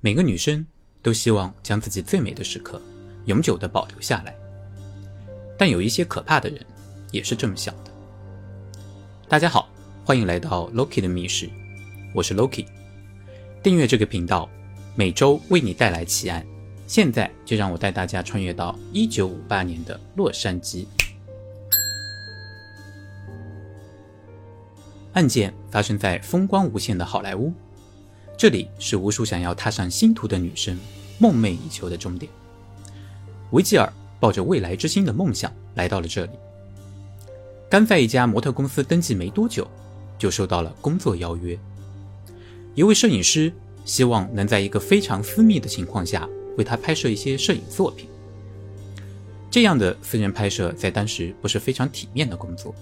每个女生都希望将自己最美的时刻永久的保留下来，但有一些可怕的人也是这么想的。大家好，欢迎来到 Loki 的密室，我是 Loki。订阅这个频道，每周为你带来奇案。现在就让我带大家穿越到一九五八年的洛杉矶。案件发生在风光无限的好莱坞，这里是无数想要踏上星途的女生梦寐以求的终点。维吉尔抱着未来之星的梦想来到了这里。刚在一家模特公司登记没多久，就收到了工作邀约。一位摄影师希望能在一个非常私密的情况下为他拍摄一些摄影作品。这样的私人拍摄在当时不是非常体面的工作，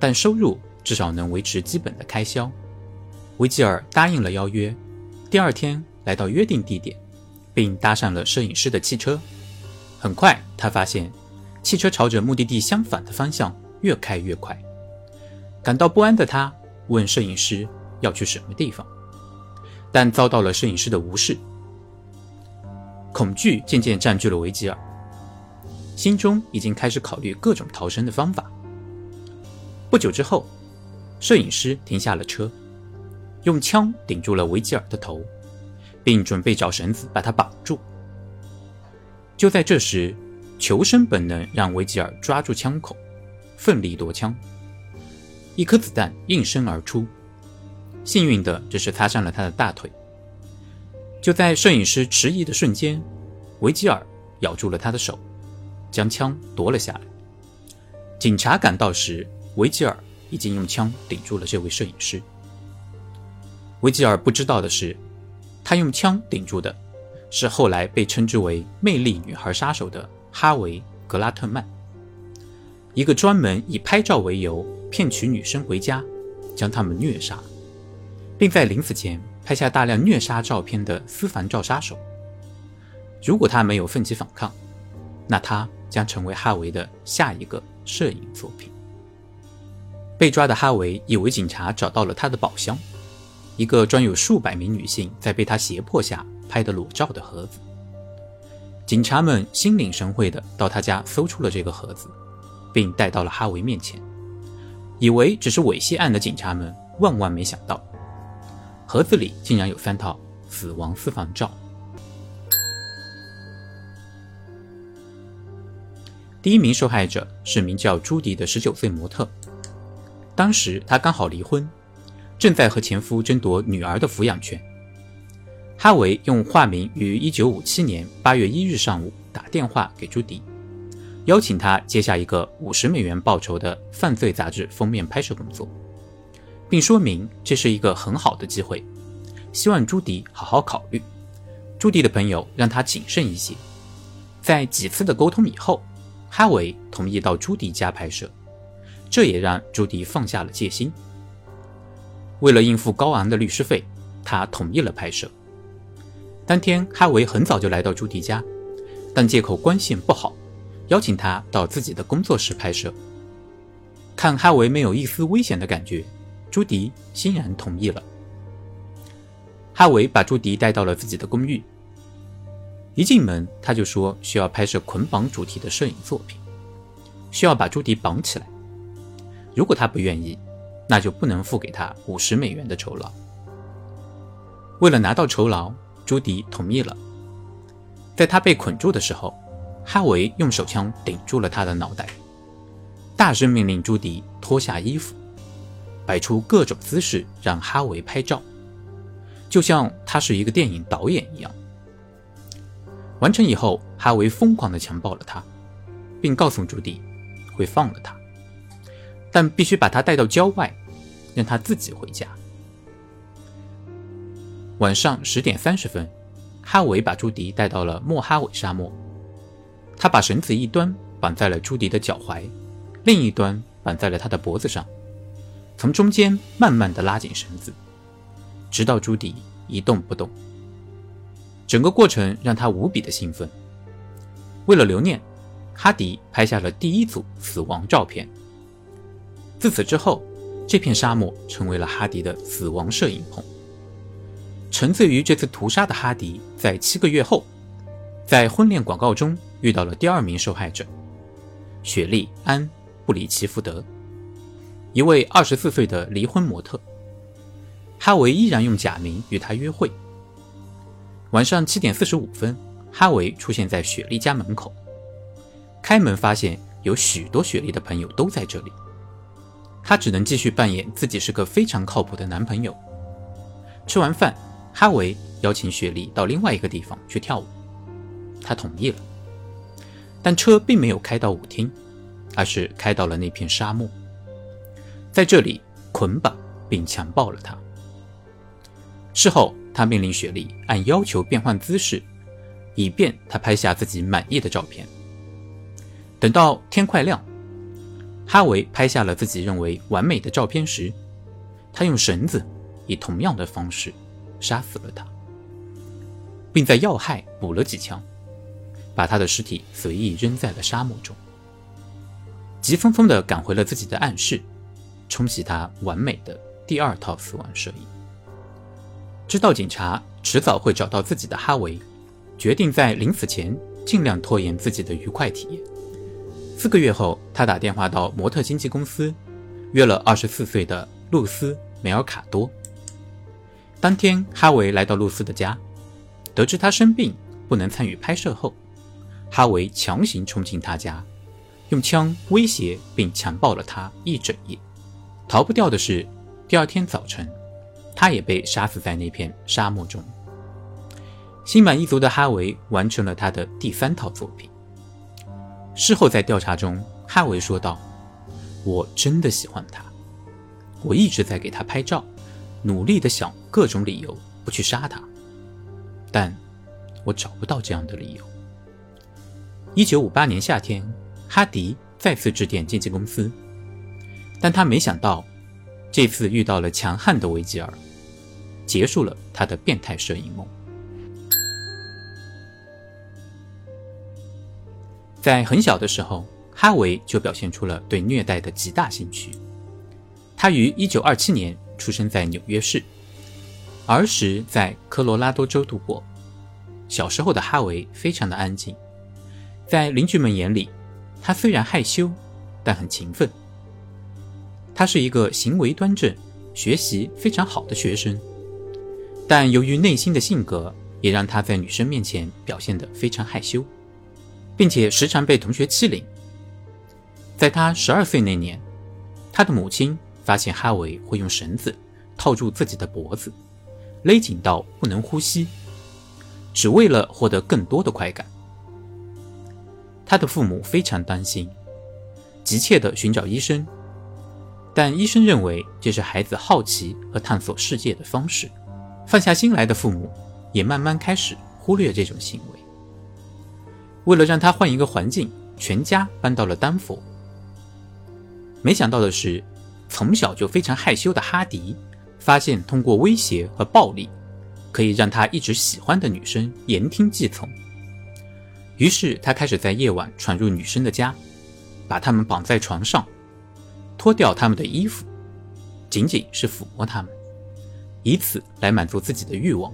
但收入。至少能维持基本的开销。维吉尔答应了邀约，第二天来到约定地点，并搭上了摄影师的汽车。很快，他发现汽车朝着目的地相反的方向越开越快。感到不安的他问摄影师要去什么地方，但遭到了摄影师的无视。恐惧渐渐占据了维吉尔，心中已经开始考虑各种逃生的方法。不久之后。摄影师停下了车，用枪顶住了维吉尔的头，并准备找绳子把他绑住。就在这时，求生本能让维吉尔抓住枪口，奋力夺枪。一颗子弹应声而出，幸运的只是擦伤了他的大腿。就在摄影师迟疑的瞬间，维吉尔咬住了他的手，将枪夺了下来。警察赶到时，维吉尔。已经用枪顶住了这位摄影师。维吉尔不知道的是，他用枪顶住的是后来被称之为“魅力女孩杀手”的哈维·格拉特曼，一个专门以拍照为由骗取女生回家，将她们虐杀，并在临死前拍下大量虐杀照片的私房照杀手。如果他没有奋起反抗，那他将成为哈维的下一个摄影作品。被抓的哈维以为警察找到了他的宝箱，一个装有数百名女性在被他胁迫下拍的裸照的盒子。警察们心领神会的到他家搜出了这个盒子，并带到了哈维面前。以为只是猥亵案的警察们万万没想到，盒子里竟然有三套死亡私房照。第一名受害者是名叫朱迪的十九岁模特。当时她刚好离婚，正在和前夫争夺女儿的抚养权。哈维用化名于1957年8月1日上午打电话给朱迪，邀请他接下一个50美元报酬的犯罪杂志封面拍摄工作，并说明这是一个很好的机会，希望朱迪好好考虑。朱迪的朋友让他谨慎一些。在几次的沟通以后，哈维同意到朱迪家拍摄。这也让朱迪放下了戒心。为了应付高昂的律师费，他同意了拍摄。当天，哈维很早就来到朱迪家，但借口光线不好，邀请他到自己的工作室拍摄。看哈维没有一丝危险的感觉，朱迪欣然同意了。哈维把朱迪带到了自己的公寓。一进门，他就说需要拍摄捆绑主题的摄影作品，需要把朱迪绑起来。如果他不愿意，那就不能付给他五十美元的酬劳。为了拿到酬劳，朱迪同意了。在他被捆住的时候，哈维用手枪顶住了他的脑袋，大声命令朱迪脱下衣服，摆出各种姿势让哈维拍照，就像他是一个电影导演一样。完成以后，哈维疯狂地强暴了他，并告诉朱迪会放了他。但必须把他带到郊外，让他自己回家。晚上十点三十分，哈维把朱迪带到了莫哈韦沙漠。他把绳子一端绑在了朱迪的脚踝，另一端绑在了他的脖子上，从中间慢慢的拉紧绳子，直到朱迪一动不动。整个过程让他无比的兴奋。为了留念，哈迪拍下了第一组死亡照片。自此之后，这片沙漠成为了哈迪的死亡摄影棚。沉醉于这次屠杀的哈迪，在七个月后，在婚恋广告中遇到了第二名受害者雪莉安·布里奇福德，一位二十四岁的离婚模特。哈维依然用假名与她约会。晚上七点四十五分，哈维出现在雪莉家门口，开门发现有许多雪莉的朋友都在这里。他只能继续扮演自己是个非常靠谱的男朋友。吃完饭，哈维邀请雪莉到另外一个地方去跳舞，她同意了。但车并没有开到舞厅，而是开到了那片沙漠，在这里捆绑并强暴了她。事后，他命令雪莉按要求变换姿势，以便他拍下自己满意的照片。等到天快亮。哈维拍下了自己认为完美的照片时，他用绳子以同样的方式杀死了他，并在要害补了几枪，把他的尸体随意扔在了沙漠中，急匆匆地赶回了自己的暗室，冲洗他完美的第二套死亡摄影。知道警察迟早会找到自己的哈维，决定在临死前尽量拖延自己的愉快体验。四个月后，他打电话到模特经纪公司，约了二十四岁的露丝·梅尔卡多。当天，哈维来到露丝的家，得知她生病不能参与拍摄后，哈维强行冲进她家，用枪威胁并强暴了她一整夜。逃不掉的是，第二天早晨，他也被杀死在那片沙漠中。心满意足的哈维完成了他的第三套作品。事后在调查中，哈维说道：“我真的喜欢他，我一直在给他拍照，努力的想各种理由不去杀他，但我找不到这样的理由。”一九五八年夏天，哈迪再次致电经纪公司，但他没想到，这次遇到了强悍的维吉尔，结束了他的变态摄影梦。在很小的时候，哈维就表现出了对虐待的极大兴趣。他于1927年出生在纽约市，儿时在科罗拉多州度过。小时候的哈维非常的安静，在邻居们眼里，他虽然害羞，但很勤奋。他是一个行为端正、学习非常好的学生，但由于内心的性格，也让他在女生面前表现得非常害羞。并且时常被同学欺凌。在他十二岁那年，他的母亲发现哈维会用绳子套住自己的脖子，勒紧到不能呼吸，只为了获得更多的快感。他的父母非常担心，急切地寻找医生，但医生认为这是孩子好奇和探索世界的方式。放下心来的父母也慢慢开始忽略这种行为。为了让他换一个环境，全家搬到了丹佛。没想到的是，从小就非常害羞的哈迪，发现通过威胁和暴力，可以让他一直喜欢的女生言听计从。于是他开始在夜晚闯入女生的家，把她们绑在床上，脱掉她们的衣服，仅仅是抚摸她们，以此来满足自己的欲望。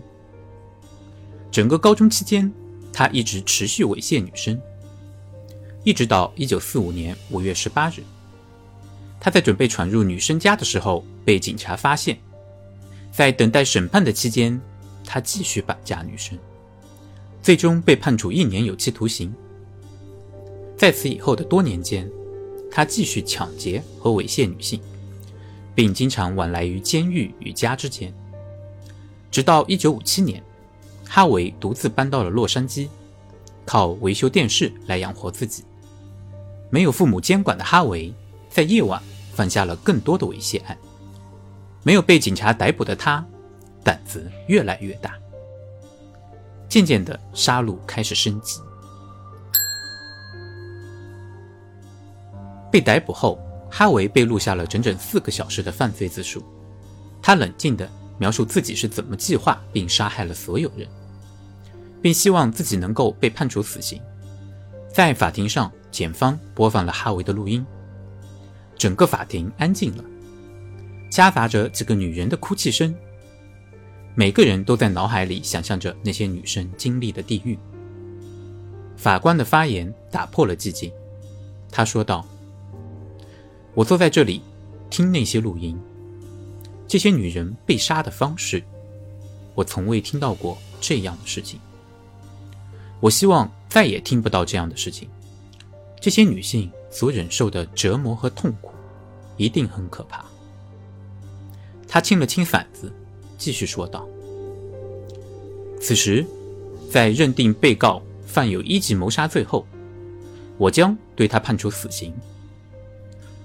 整个高中期间。他一直持续猥亵女生，一直到一九四五年五月十八日，他在准备闯入女生家的时候被警察发现。在等待审判的期间，他继续绑架女生，最终被判处一年有期徒刑。在此以后的多年间，他继续抢劫和猥亵女性，并经常往来于监狱与家之间，直到一九五七年。哈维独自搬到了洛杉矶，靠维修电视来养活自己。没有父母监管的哈维，在夜晚犯下了更多的猥亵案。没有被警察逮捕的他，胆子越来越大。渐渐的，杀戮开始升级。被逮捕后，哈维被录下了整整四个小时的犯罪自述。他冷静地描述自己是怎么计划并杀害了所有人。并希望自己能够被判处死刑。在法庭上，检方播放了哈维的录音，整个法庭安静了，夹杂着几个女人的哭泣声。每个人都在脑海里想象着那些女生经历的地狱。法官的发言打破了寂静，他说道：“我坐在这里，听那些录音，这些女人被杀的方式，我从未听到过这样的事情。我希望再也听不到这样的事情。这些女性所忍受的折磨和痛苦，一定很可怕。”他清了清嗓子，继续说道：“此时，在认定被告犯有一级谋杀罪后，我将对他判处死刑。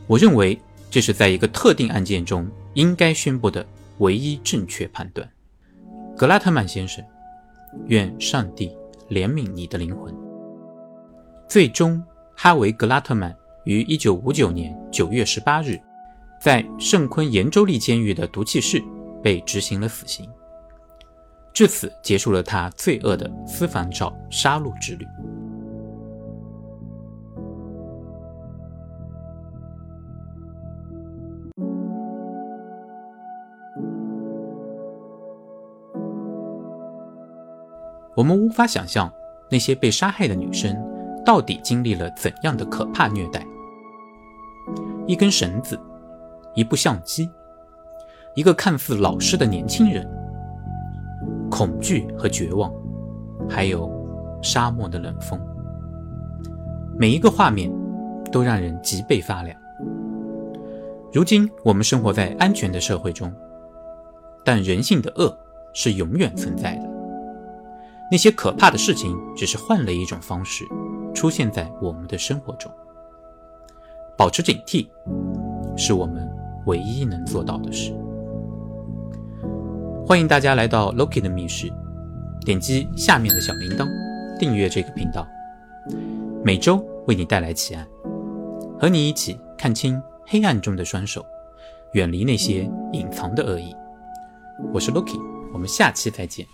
我认为这是在一个特定案件中应该宣布的唯一正确判断。格拉特曼先生，愿上帝怜悯你的灵魂。”最终，哈维·格拉特曼于1959年9月18日。在圣昆延州立监狱的毒气室被执行了死刑，至此结束了他罪恶的私房照杀戮之旅。我们无法想象那些被杀害的女生到底经历了怎样的可怕虐待。一根绳子。一部相机，一个看似老实的年轻人，恐惧和绝望，还有沙漠的冷风，每一个画面都让人脊背发凉。如今我们生活在安全的社会中，但人性的恶是永远存在的。那些可怕的事情只是换了一种方式出现在我们的生活中。保持警惕，是我们。唯一能做到的事。欢迎大家来到 Loki 的密室，点击下面的小铃铛，订阅这个频道，每周为你带来奇案，和你一起看清黑暗中的双手，远离那些隐藏的恶意。我是 Loki，我们下期再见。